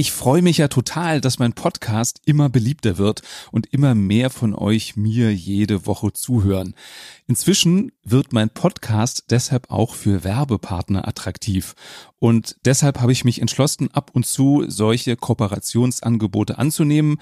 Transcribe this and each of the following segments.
Ich freue mich ja total, dass mein Podcast immer beliebter wird und immer mehr von euch mir jede Woche zuhören. Inzwischen wird mein Podcast deshalb auch für Werbepartner attraktiv. Und deshalb habe ich mich entschlossen, ab und zu solche Kooperationsangebote anzunehmen.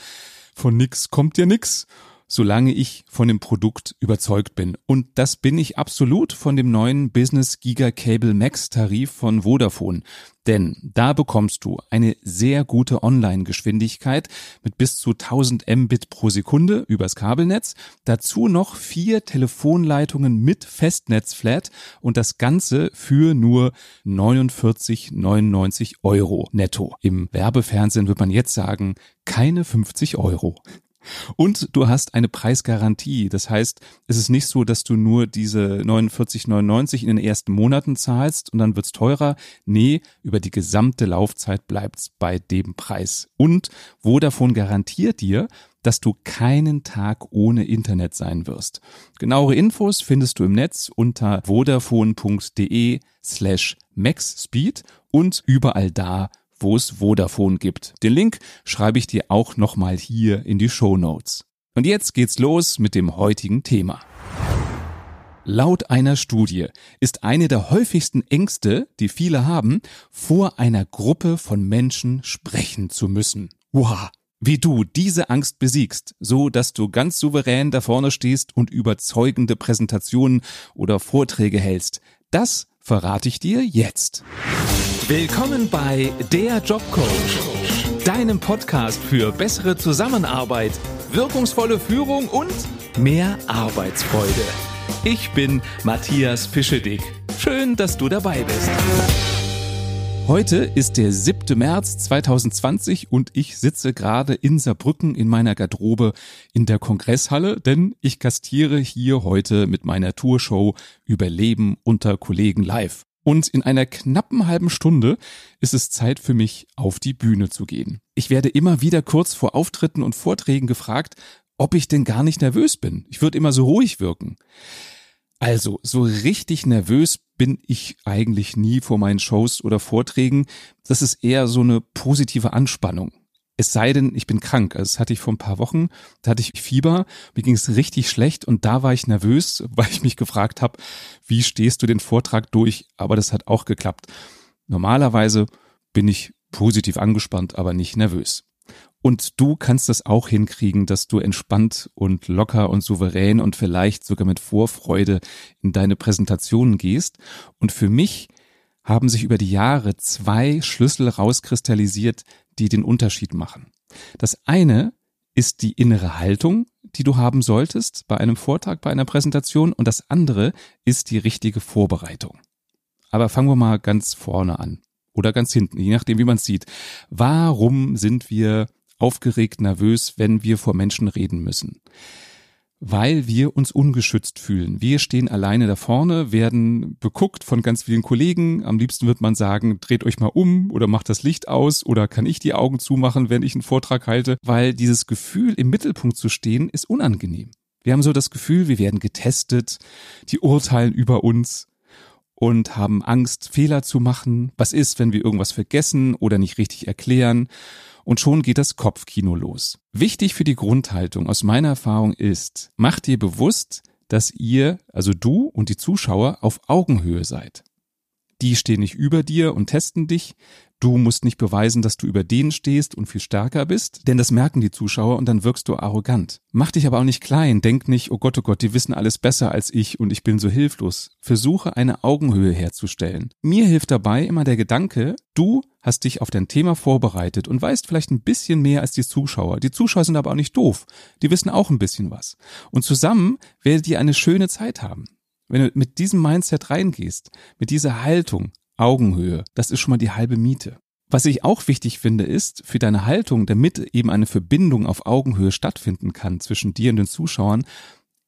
Von nix kommt ja nix solange ich von dem Produkt überzeugt bin. Und das bin ich absolut von dem neuen Business Giga Cable Max Tarif von Vodafone. Denn da bekommst du eine sehr gute Online-Geschwindigkeit mit bis zu 1000 Mbit pro Sekunde übers Kabelnetz, dazu noch vier Telefonleitungen mit Festnetzflat und das Ganze für nur 49,99 Euro netto. Im Werbefernsehen wird man jetzt sagen, keine 50 Euro. Und du hast eine Preisgarantie. Das heißt, es ist nicht so, dass du nur diese 49,99 in den ersten Monaten zahlst und dann wird's teurer. Nee, über die gesamte Laufzeit bleibt's bei dem Preis. Und Vodafone garantiert dir, dass du keinen Tag ohne Internet sein wirst. Genauere Infos findest du im Netz unter vodafone.de slash maxspeed und überall da, wo es Vodafone gibt. Den Link schreibe ich dir auch nochmal hier in die Show Notes. Und jetzt geht's los mit dem heutigen Thema. Laut einer Studie ist eine der häufigsten Ängste, die viele haben, vor einer Gruppe von Menschen sprechen zu müssen. Wow! Wie du diese Angst besiegst, so dass du ganz souverän da vorne stehst und überzeugende Präsentationen oder Vorträge hältst, das verrate ich dir jetzt. Willkommen bei Der Jobcoach, deinem Podcast für bessere Zusammenarbeit, wirkungsvolle Führung und mehr Arbeitsfreude. Ich bin Matthias Fischedick. Schön, dass du dabei bist. Heute ist der 7. März 2020 und ich sitze gerade in Saarbrücken in meiner Garderobe in der Kongresshalle, denn ich gastiere hier heute mit meiner Tourshow Überleben unter Kollegen live. Und in einer knappen halben Stunde ist es Zeit für mich, auf die Bühne zu gehen. Ich werde immer wieder kurz vor Auftritten und Vorträgen gefragt, ob ich denn gar nicht nervös bin. Ich würde immer so ruhig wirken. Also, so richtig nervös bin ich eigentlich nie vor meinen Shows oder Vorträgen. Das ist eher so eine positive Anspannung. Es sei denn, ich bin krank. Also das hatte ich vor ein paar Wochen. Da hatte ich Fieber, mir ging es richtig schlecht und da war ich nervös, weil ich mich gefragt habe, wie stehst du den Vortrag durch? Aber das hat auch geklappt. Normalerweise bin ich positiv angespannt, aber nicht nervös. Und du kannst das auch hinkriegen, dass du entspannt und locker und souverän und vielleicht sogar mit Vorfreude in deine Präsentationen gehst. Und für mich haben sich über die Jahre zwei Schlüssel rauskristallisiert, die den Unterschied machen. Das eine ist die innere Haltung, die du haben solltest bei einem Vortrag, bei einer Präsentation und das andere ist die richtige Vorbereitung. Aber fangen wir mal ganz vorne an oder ganz hinten, je nachdem, wie man es sieht. Warum sind wir aufgeregt, nervös, wenn wir vor Menschen reden müssen? Weil wir uns ungeschützt fühlen. Wir stehen alleine da vorne, werden beguckt von ganz vielen Kollegen. Am liebsten wird man sagen, dreht euch mal um oder macht das Licht aus oder kann ich die Augen zumachen, wenn ich einen Vortrag halte, weil dieses Gefühl im Mittelpunkt zu stehen ist unangenehm. Wir haben so das Gefühl, wir werden getestet, die urteilen über uns und haben Angst, Fehler zu machen. Was ist, wenn wir irgendwas vergessen oder nicht richtig erklären? und schon geht das Kopfkino los. Wichtig für die Grundhaltung aus meiner Erfahrung ist, mach dir bewusst, dass ihr, also du und die Zuschauer, auf Augenhöhe seid. Die stehen nicht über dir und testen dich. Du musst nicht beweisen, dass du über denen stehst und viel stärker bist, denn das merken die Zuschauer und dann wirkst du arrogant. Mach dich aber auch nicht klein, denk nicht, oh Gott, oh Gott, die wissen alles besser als ich und ich bin so hilflos. Versuche eine Augenhöhe herzustellen. Mir hilft dabei immer der Gedanke, du hast dich auf dein Thema vorbereitet und weißt vielleicht ein bisschen mehr als die Zuschauer. Die Zuschauer sind aber auch nicht doof. Die wissen auch ein bisschen was. Und zusammen werdet ihr eine schöne Zeit haben. Wenn du mit diesem Mindset reingehst, mit dieser Haltung, Augenhöhe, das ist schon mal die halbe Miete. Was ich auch wichtig finde, ist für deine Haltung, damit eben eine Verbindung auf Augenhöhe stattfinden kann zwischen dir und den Zuschauern,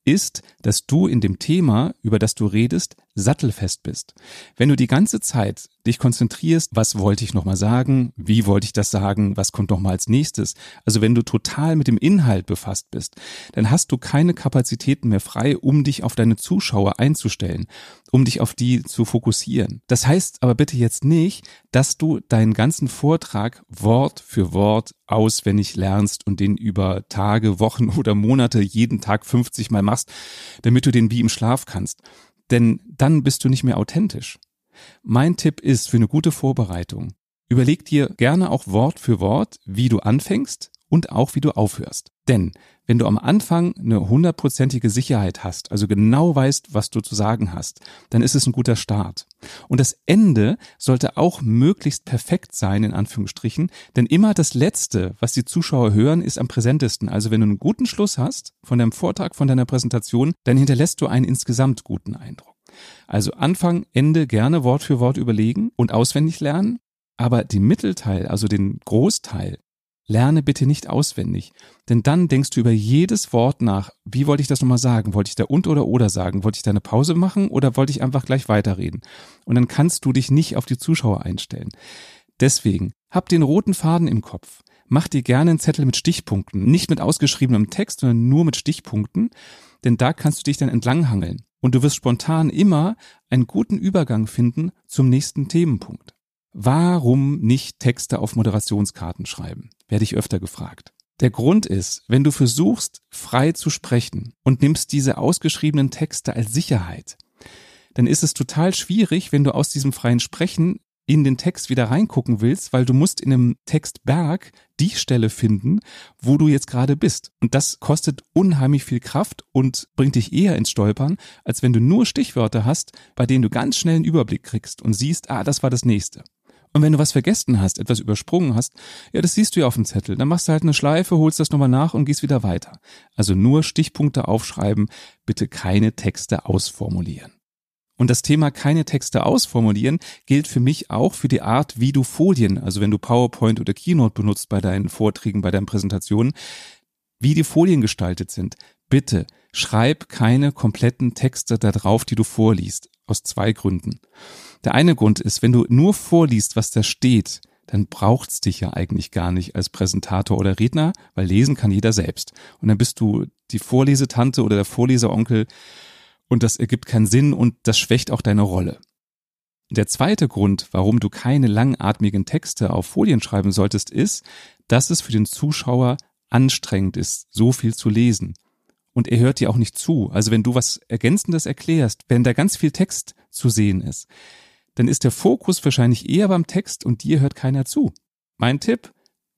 ist, dass du in dem Thema, über das du redest, sattelfest bist, wenn du die ganze Zeit dich konzentrierst, was wollte ich nochmal sagen, wie wollte ich das sagen, was kommt nochmal als nächstes, also wenn du total mit dem Inhalt befasst bist, dann hast du keine Kapazitäten mehr frei, um dich auf deine Zuschauer einzustellen, um dich auf die zu fokussieren. Das heißt aber bitte jetzt nicht, dass du deinen ganzen Vortrag Wort für Wort auswendig lernst und den über Tage, Wochen oder Monate jeden Tag 50 Mal machst, damit du den wie im Schlaf kannst. Denn dann bist du nicht mehr authentisch. Mein Tipp ist für eine gute Vorbereitung, überleg dir gerne auch Wort für Wort, wie du anfängst und auch wie du aufhörst. Denn wenn du am Anfang eine hundertprozentige Sicherheit hast, also genau weißt, was du zu sagen hast, dann ist es ein guter Start. Und das Ende sollte auch möglichst perfekt sein, in Anführungsstrichen, denn immer das Letzte, was die Zuschauer hören, ist am präsentesten. Also wenn du einen guten Schluss hast von deinem Vortrag, von deiner Präsentation, dann hinterlässt du einen insgesamt guten Eindruck. Also Anfang, Ende gerne Wort für Wort überlegen und auswendig lernen, aber den Mittelteil, also den Großteil, lerne bitte nicht auswendig. Denn dann denkst du über jedes Wort nach. Wie wollte ich das nochmal sagen? Wollte ich da und oder oder sagen? Wollte ich da eine Pause machen oder wollte ich einfach gleich weiterreden? Und dann kannst du dich nicht auf die Zuschauer einstellen. Deswegen, hab den roten Faden im Kopf. Mach dir gerne einen Zettel mit Stichpunkten. Nicht mit ausgeschriebenem Text, sondern nur mit Stichpunkten. Denn da kannst du dich dann entlanghangeln. Und du wirst spontan immer einen guten Übergang finden zum nächsten Themenpunkt. Warum nicht Texte auf Moderationskarten schreiben? Werde ich öfter gefragt. Der Grund ist, wenn du versuchst, frei zu sprechen und nimmst diese ausgeschriebenen Texte als Sicherheit, dann ist es total schwierig, wenn du aus diesem freien Sprechen in den Text wieder reingucken willst, weil du musst in einem Textberg die Stelle finden, wo du jetzt gerade bist. Und das kostet unheimlich viel Kraft und bringt dich eher ins Stolpern, als wenn du nur Stichwörter hast, bei denen du ganz schnell einen Überblick kriegst und siehst, ah, das war das nächste. Und wenn du was vergessen hast, etwas übersprungen hast, ja, das siehst du ja auf dem Zettel. Dann machst du halt eine Schleife, holst das nochmal nach und gehst wieder weiter. Also nur Stichpunkte aufschreiben, bitte keine Texte ausformulieren. Und das Thema keine Texte ausformulieren gilt für mich auch für die Art, wie du Folien, also wenn du PowerPoint oder Keynote benutzt bei deinen Vorträgen, bei deinen Präsentationen, wie die Folien gestaltet sind. Bitte schreib keine kompletten Texte da drauf, die du vorliest. Aus zwei Gründen. Der eine Grund ist, wenn du nur vorliest, was da steht, dann braucht's dich ja eigentlich gar nicht als Präsentator oder Redner, weil lesen kann jeder selbst. Und dann bist du die Vorlesetante oder der Vorleseronkel und das ergibt keinen Sinn und das schwächt auch deine Rolle. Der zweite Grund, warum du keine langatmigen Texte auf Folien schreiben solltest, ist, dass es für den Zuschauer anstrengend ist, so viel zu lesen. Und er hört dir auch nicht zu. Also wenn du was Ergänzendes erklärst, wenn da ganz viel Text zu sehen ist, dann ist der Fokus wahrscheinlich eher beim Text und dir hört keiner zu. Mein Tipp,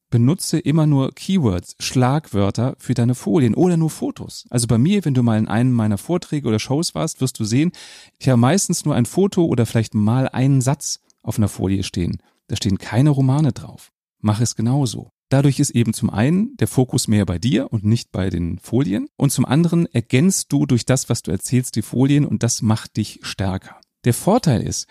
benutze immer nur Keywords, Schlagwörter für deine Folien oder nur Fotos. Also bei mir, wenn du mal in einem meiner Vorträge oder Shows warst, wirst du sehen, ich habe meistens nur ein Foto oder vielleicht mal einen Satz auf einer Folie stehen. Da stehen keine Romane drauf. Mach es genauso. Dadurch ist eben zum einen der Fokus mehr bei dir und nicht bei den Folien und zum anderen ergänzt du durch das, was du erzählst, die Folien und das macht dich stärker. Der Vorteil ist,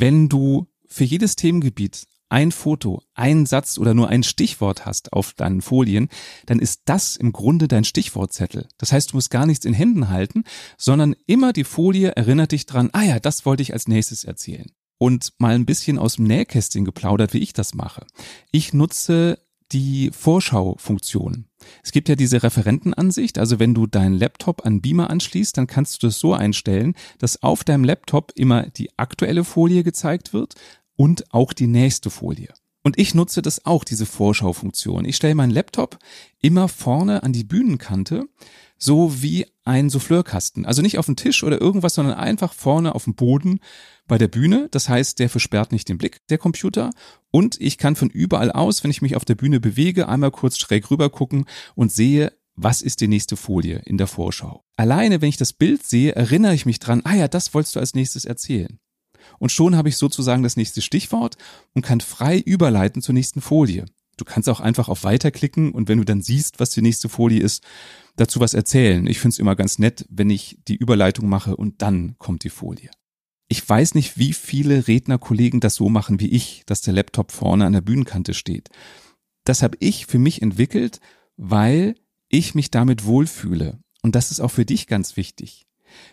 wenn du für jedes Themengebiet ein Foto, einen Satz oder nur ein Stichwort hast auf deinen Folien, dann ist das im Grunde dein Stichwortzettel. Das heißt, du musst gar nichts in Händen halten, sondern immer die Folie erinnert dich dran, ah ja, das wollte ich als nächstes erzählen. Und mal ein bisschen aus dem Nähkästchen geplaudert, wie ich das mache. Ich nutze die Vorschau-Funktion. Es gibt ja diese Referentenansicht, also wenn du deinen Laptop an Beamer anschließt, dann kannst du das so einstellen, dass auf deinem Laptop immer die aktuelle Folie gezeigt wird und auch die nächste Folie. Und ich nutze das auch, diese Vorschau-Funktion. Ich stelle meinen Laptop immer vorne an die Bühnenkante, so wie ein Souffleurkasten. Also nicht auf den Tisch oder irgendwas, sondern einfach vorne auf dem Boden bei der Bühne. Das heißt, der versperrt nicht den Blick, der Computer. Und ich kann von überall aus, wenn ich mich auf der Bühne bewege, einmal kurz schräg rüber gucken und sehe, was ist die nächste Folie in der Vorschau. Alleine, wenn ich das Bild sehe, erinnere ich mich dran, ah ja, das wolltest du als nächstes erzählen. Und schon habe ich sozusagen das nächste Stichwort und kann frei überleiten zur nächsten Folie. Du kannst auch einfach auf Weiter klicken und wenn du dann siehst, was die nächste Folie ist, dazu was erzählen. Ich finde es immer ganz nett, wenn ich die Überleitung mache und dann kommt die Folie. Ich weiß nicht, wie viele Rednerkollegen das so machen wie ich, dass der Laptop vorne an der Bühnenkante steht. Das habe ich für mich entwickelt, weil ich mich damit wohlfühle. Und das ist auch für dich ganz wichtig.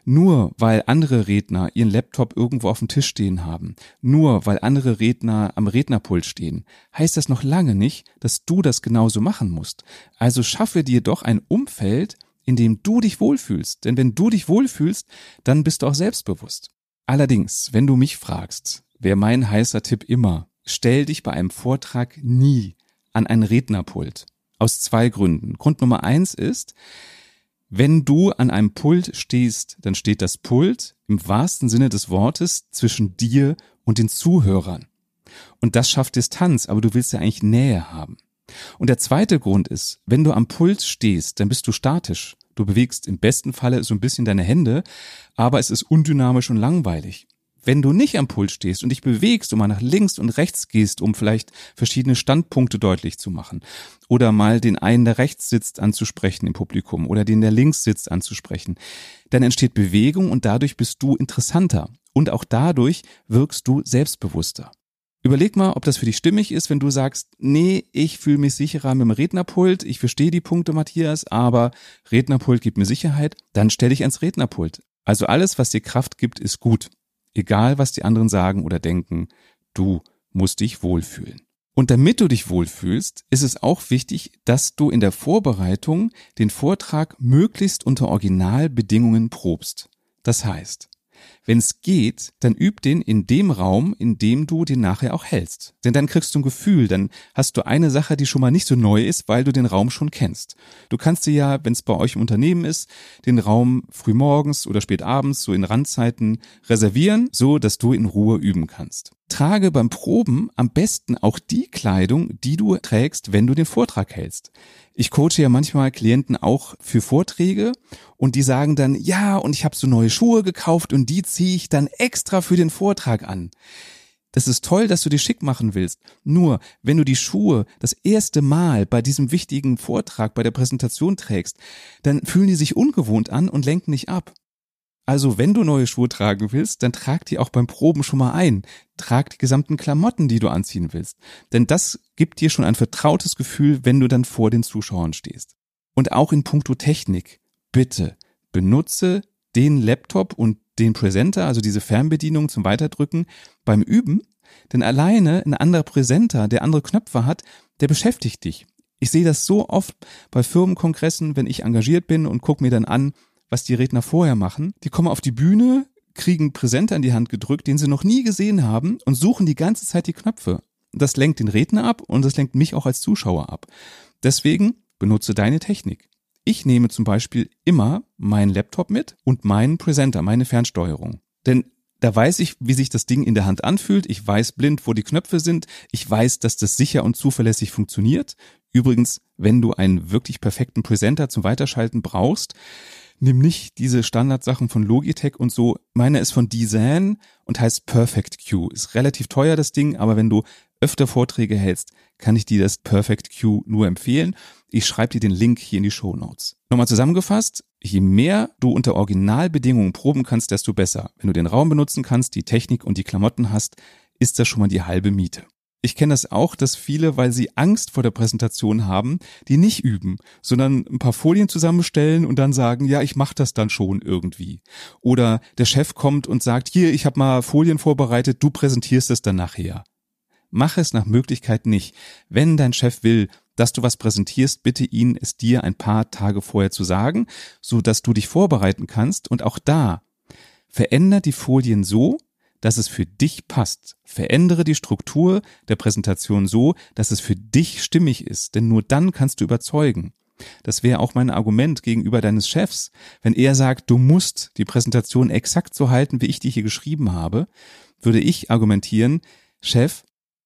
Nur weil andere Redner ihren Laptop irgendwo auf dem Tisch stehen haben, nur weil andere Redner am Rednerpult stehen, heißt das noch lange nicht, dass du das genauso machen musst. Also schaffe dir doch ein Umfeld, in dem du dich wohlfühlst. Denn wenn du dich wohlfühlst, dann bist du auch selbstbewusst. Allerdings, wenn du mich fragst, wäre mein heißer Tipp immer, stell dich bei einem Vortrag nie an ein Rednerpult. Aus zwei Gründen. Grund Nummer eins ist, wenn du an einem Pult stehst, dann steht das Pult im wahrsten Sinne des Wortes zwischen dir und den Zuhörern. Und das schafft Distanz, aber du willst ja eigentlich Nähe haben. Und der zweite Grund ist, wenn du am Pult stehst, dann bist du statisch. Du bewegst im besten Falle so ein bisschen deine Hände, aber es ist undynamisch und langweilig. Wenn du nicht am Pult stehst und dich bewegst und mal nach links und rechts gehst, um vielleicht verschiedene Standpunkte deutlich zu machen, oder mal den einen, der rechts sitzt, anzusprechen im Publikum oder den, der links sitzt, anzusprechen, dann entsteht Bewegung und dadurch bist du interessanter und auch dadurch wirkst du selbstbewusster. Überleg mal, ob das für dich stimmig ist, wenn du sagst, nee, ich fühle mich sicherer mit dem Rednerpult, ich verstehe die Punkte, Matthias, aber Rednerpult gibt mir Sicherheit, dann stell dich ans Rednerpult. Also alles, was dir Kraft gibt, ist gut. Egal, was die anderen sagen oder denken, du musst dich wohlfühlen. Und damit du dich wohlfühlst, ist es auch wichtig, dass du in der Vorbereitung den Vortrag möglichst unter Originalbedingungen probst. Das heißt, wenn es geht, dann üb den in dem Raum, in dem du den nachher auch hältst. Denn dann kriegst du ein Gefühl, dann hast du eine Sache, die schon mal nicht so neu ist, weil du den Raum schon kennst. Du kannst dir ja, wenn es bei euch im Unternehmen ist, den Raum frühmorgens oder spät abends, so in Randzeiten reservieren, so dass du in Ruhe üben kannst. Trage beim Proben am besten auch die Kleidung, die du trägst, wenn du den Vortrag hältst. Ich coache ja manchmal Klienten auch für Vorträge und die sagen dann, ja, und ich habe so neue Schuhe gekauft und die ziehe ich dann extra für den Vortrag an. Das ist toll, dass du dich schick machen willst. Nur, wenn du die Schuhe das erste Mal bei diesem wichtigen Vortrag, bei der Präsentation trägst, dann fühlen die sich ungewohnt an und lenken nicht ab. Also wenn du neue Schuhe tragen willst, dann trag die auch beim Proben schon mal ein. Trag die gesamten Klamotten, die du anziehen willst. Denn das gibt dir schon ein vertrautes Gefühl, wenn du dann vor den Zuschauern stehst. Und auch in puncto Technik. Bitte benutze den Laptop und den Präsenter, also diese Fernbedienung zum Weiterdrücken beim Üben. Denn alleine ein anderer Präsenter, der andere Knöpfe hat, der beschäftigt dich. Ich sehe das so oft bei Firmenkongressen, wenn ich engagiert bin und gucke mir dann an, was die Redner vorher machen. Die kommen auf die Bühne, kriegen Präsenter in die Hand gedrückt, den sie noch nie gesehen haben und suchen die ganze Zeit die Knöpfe. Das lenkt den Redner ab und das lenkt mich auch als Zuschauer ab. Deswegen benutze deine Technik. Ich nehme zum Beispiel immer meinen Laptop mit und meinen Präsenter, meine Fernsteuerung. Denn da weiß ich, wie sich das Ding in der Hand anfühlt. Ich weiß blind, wo die Knöpfe sind. Ich weiß, dass das sicher und zuverlässig funktioniert. Übrigens, wenn du einen wirklich perfekten Präsenter zum Weiterschalten brauchst, nimm nicht diese Standardsachen von Logitech und so. Meine ist von Design und heißt Perfect Q. Ist relativ teuer das Ding, aber wenn du öfter Vorträge hältst, kann ich dir das Perfect Q nur empfehlen. Ich schreibe dir den Link hier in die Show Notes. Nochmal zusammengefasst, je mehr du unter Originalbedingungen proben kannst, desto besser. Wenn du den Raum benutzen kannst, die Technik und die Klamotten hast, ist das schon mal die halbe Miete. Ich kenne das auch, dass viele, weil sie Angst vor der Präsentation haben, die nicht üben, sondern ein paar Folien zusammenstellen und dann sagen, ja, ich mache das dann schon irgendwie. Oder der Chef kommt und sagt, hier, ich habe mal Folien vorbereitet, du präsentierst es dann nachher. Mach es nach Möglichkeit nicht. Wenn dein Chef will, dass du was präsentierst, bitte ihn, es dir ein paar Tage vorher zu sagen, so dass du dich vorbereiten kannst und auch da veränder die Folien so, dass es für dich passt. Verändere die Struktur der Präsentation so, dass es für dich stimmig ist, denn nur dann kannst du überzeugen. Das wäre auch mein Argument gegenüber deines Chefs. Wenn er sagt, du musst die Präsentation exakt so halten, wie ich die hier geschrieben habe, würde ich argumentieren, Chef,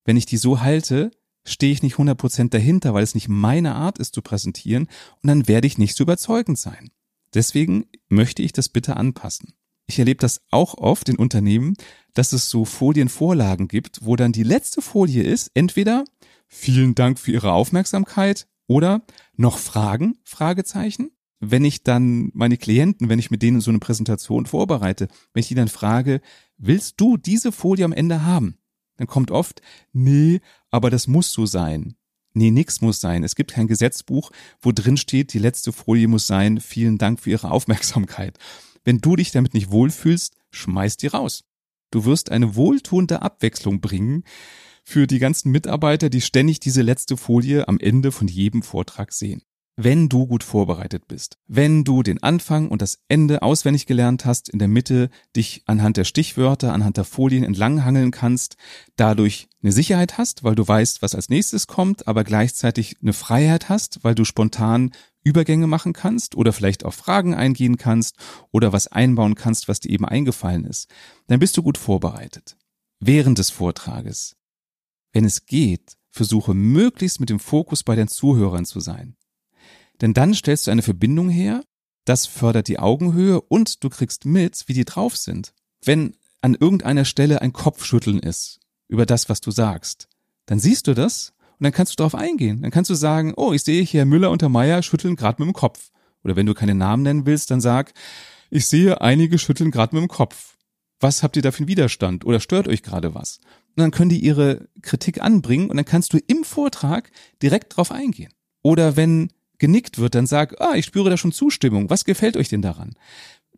wenn ich die so halte, stehe ich nicht 100% dahinter, weil es nicht meine Art ist zu präsentieren und dann werde ich nicht so überzeugend sein. Deswegen möchte ich das bitte anpassen. Ich erlebe das auch oft in Unternehmen, dass es so Folienvorlagen gibt, wo dann die letzte Folie ist, entweder vielen Dank für Ihre Aufmerksamkeit oder noch Fragen, Fragezeichen. Wenn ich dann meine Klienten, wenn ich mit denen so eine Präsentation vorbereite, wenn ich die dann frage, willst du diese Folie am Ende haben? Dann kommt oft, nee, aber das muss so sein. Nee, nix muss sein. Es gibt kein Gesetzbuch, wo drin steht, die letzte Folie muss sein, vielen Dank für Ihre Aufmerksamkeit. Wenn du dich damit nicht wohlfühlst, schmeiß die raus. Du wirst eine wohltuende Abwechslung bringen für die ganzen Mitarbeiter, die ständig diese letzte Folie am Ende von jedem Vortrag sehen wenn du gut vorbereitet bist. Wenn du den Anfang und das Ende auswendig gelernt hast, in der Mitte dich anhand der Stichwörter, anhand der Folien entlanghangeln kannst, dadurch eine Sicherheit hast, weil du weißt, was als nächstes kommt, aber gleichzeitig eine Freiheit hast, weil du spontan Übergänge machen kannst oder vielleicht auf Fragen eingehen kannst oder was einbauen kannst, was dir eben eingefallen ist, dann bist du gut vorbereitet. Während des Vortrages, wenn es geht, versuche möglichst mit dem Fokus bei den Zuhörern zu sein. Denn dann stellst du eine Verbindung her, das fördert die Augenhöhe und du kriegst mit, wie die drauf sind. Wenn an irgendeiner Stelle ein Kopfschütteln ist über das, was du sagst, dann siehst du das und dann kannst du darauf eingehen. Dann kannst du sagen, oh, ich sehe hier Müller und der Meier schütteln gerade mit dem Kopf. Oder wenn du keine Namen nennen willst, dann sag, ich sehe einige schütteln gerade mit dem Kopf. Was habt ihr da für einen Widerstand oder stört euch gerade was? Und dann können die ihre Kritik anbringen und dann kannst du im Vortrag direkt drauf eingehen. Oder wenn genickt wird, dann sag, ah, ich spüre da schon Zustimmung. Was gefällt euch denn daran?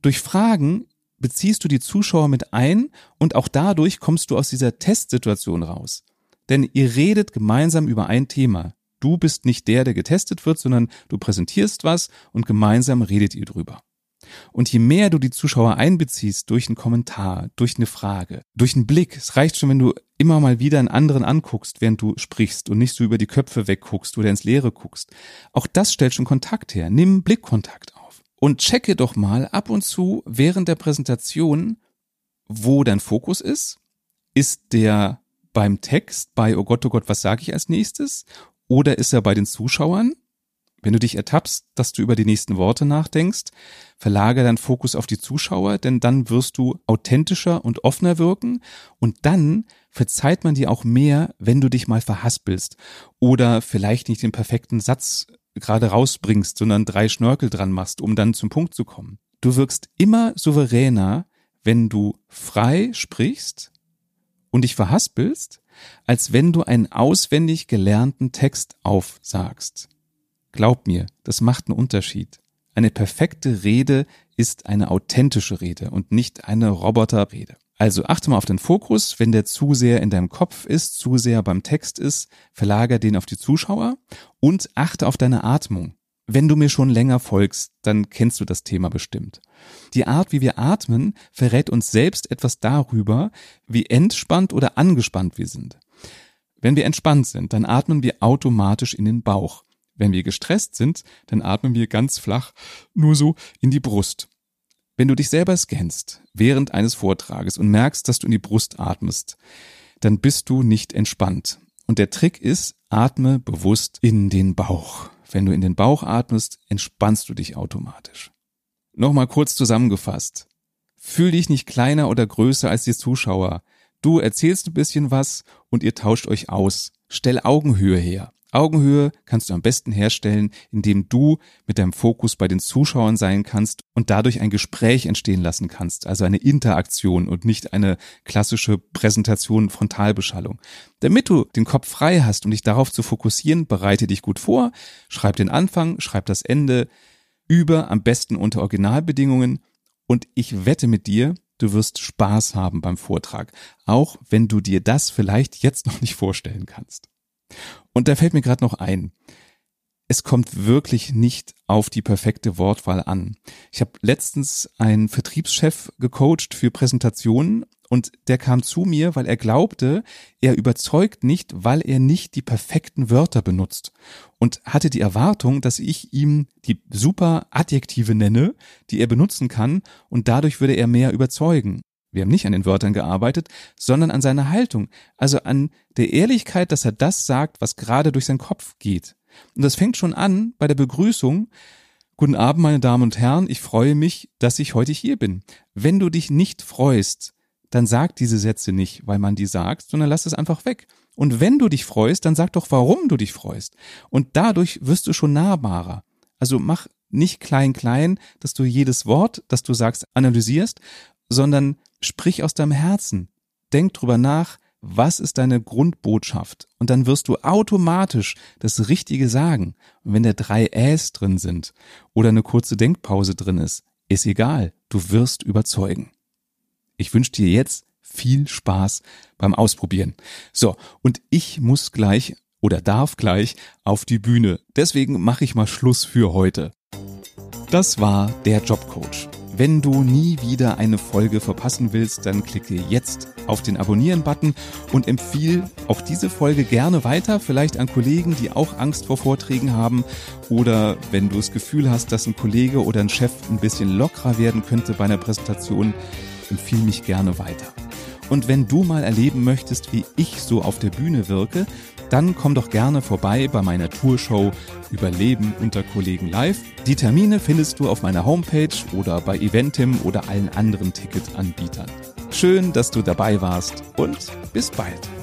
Durch Fragen beziehst du die Zuschauer mit ein und auch dadurch kommst du aus dieser Testsituation raus. Denn ihr redet gemeinsam über ein Thema. Du bist nicht der, der getestet wird, sondern du präsentierst was und gemeinsam redet ihr drüber. Und je mehr du die Zuschauer einbeziehst durch einen Kommentar, durch eine Frage, durch einen Blick, es reicht schon, wenn du immer mal wieder einen anderen anguckst, während du sprichst und nicht so über die Köpfe wegguckst oder ins Leere guckst. Auch das stellt schon Kontakt her. Nimm Blickkontakt auf. Und checke doch mal ab und zu während der Präsentation, wo dein Fokus ist. Ist der beim Text, bei Oh Gott, oh Gott, was sage ich als nächstes? Oder ist er bei den Zuschauern? Wenn du dich ertappst, dass du über die nächsten Worte nachdenkst, verlagere deinen Fokus auf die Zuschauer, denn dann wirst du authentischer und offener wirken und dann verzeiht man dir auch mehr, wenn du dich mal verhaspelst oder vielleicht nicht den perfekten Satz gerade rausbringst, sondern drei Schnörkel dran machst, um dann zum Punkt zu kommen. Du wirkst immer souveräner, wenn du frei sprichst und dich verhaspelst, als wenn du einen auswendig gelernten Text aufsagst. Glaub mir, das macht einen Unterschied. Eine perfekte Rede ist eine authentische Rede und nicht eine Roboterrede. Also achte mal auf den Fokus, wenn der zu sehr in deinem Kopf ist, zu sehr beim Text ist, verlager den auf die Zuschauer und achte auf deine Atmung. Wenn du mir schon länger folgst, dann kennst du das Thema bestimmt. Die Art, wie wir atmen, verrät uns selbst etwas darüber, wie entspannt oder angespannt wir sind. Wenn wir entspannt sind, dann atmen wir automatisch in den Bauch. Wenn wir gestresst sind, dann atmen wir ganz flach nur so in die Brust. Wenn du dich selber scannst während eines Vortrages und merkst, dass du in die Brust atmest, dann bist du nicht entspannt. Und der Trick ist, atme bewusst in den Bauch. Wenn du in den Bauch atmest, entspannst du dich automatisch. Nochmal kurz zusammengefasst. Fühl dich nicht kleiner oder größer als die Zuschauer. Du erzählst ein bisschen was und ihr tauscht euch aus. Stell Augenhöhe her. Augenhöhe kannst du am besten herstellen, indem du mit deinem Fokus bei den Zuschauern sein kannst und dadurch ein Gespräch entstehen lassen kannst, also eine Interaktion und nicht eine klassische Präsentation Frontalbeschallung. Damit du den Kopf frei hast, um dich darauf zu fokussieren, bereite dich gut vor, schreib den Anfang, schreib das Ende, über am besten unter Originalbedingungen und ich wette mit dir, du wirst Spaß haben beim Vortrag, auch wenn du dir das vielleicht jetzt noch nicht vorstellen kannst. Und da fällt mir gerade noch ein. Es kommt wirklich nicht auf die perfekte Wortwahl an. Ich habe letztens einen Vertriebschef gecoacht für Präsentationen und der kam zu mir, weil er glaubte, er überzeugt nicht, weil er nicht die perfekten Wörter benutzt und hatte die Erwartung, dass ich ihm die super Adjektive nenne, die er benutzen kann und dadurch würde er mehr überzeugen. Wir haben nicht an den Wörtern gearbeitet, sondern an seiner Haltung, also an der Ehrlichkeit, dass er das sagt, was gerade durch seinen Kopf geht. Und das fängt schon an bei der Begrüßung. Guten Abend, meine Damen und Herren, ich freue mich, dass ich heute hier bin. Wenn du dich nicht freust, dann sag diese Sätze nicht, weil man die sagt, sondern lass es einfach weg. Und wenn du dich freust, dann sag doch, warum du dich freust. Und dadurch wirst du schon nahbarer. Also mach nicht klein klein, dass du jedes Wort, das du sagst, analysierst, sondern sprich aus deinem Herzen. Denk drüber nach, was ist deine Grundbotschaft? Und dann wirst du automatisch das Richtige sagen. Und wenn da drei Äs drin sind oder eine kurze Denkpause drin ist, ist egal. du wirst überzeugen. Ich wünsche dir jetzt viel Spaß beim Ausprobieren. So, und ich muss gleich oder darf gleich auf die Bühne. Deswegen mache ich mal Schluss für heute. Das war der Jobcoach. Wenn du nie wieder eine Folge verpassen willst, dann klicke jetzt auf den Abonnieren-Button und empfiehl auch diese Folge gerne weiter, vielleicht an Kollegen, die auch Angst vor Vorträgen haben oder wenn du das Gefühl hast, dass ein Kollege oder ein Chef ein bisschen lockerer werden könnte bei einer Präsentation, empfiehl mich gerne weiter. Und wenn du mal erleben möchtest, wie ich so auf der Bühne wirke, dann komm doch gerne vorbei bei meiner Tourshow Überleben unter Kollegen live. Die Termine findest du auf meiner Homepage oder bei Eventim oder allen anderen Ticketanbietern. Schön, dass du dabei warst und bis bald.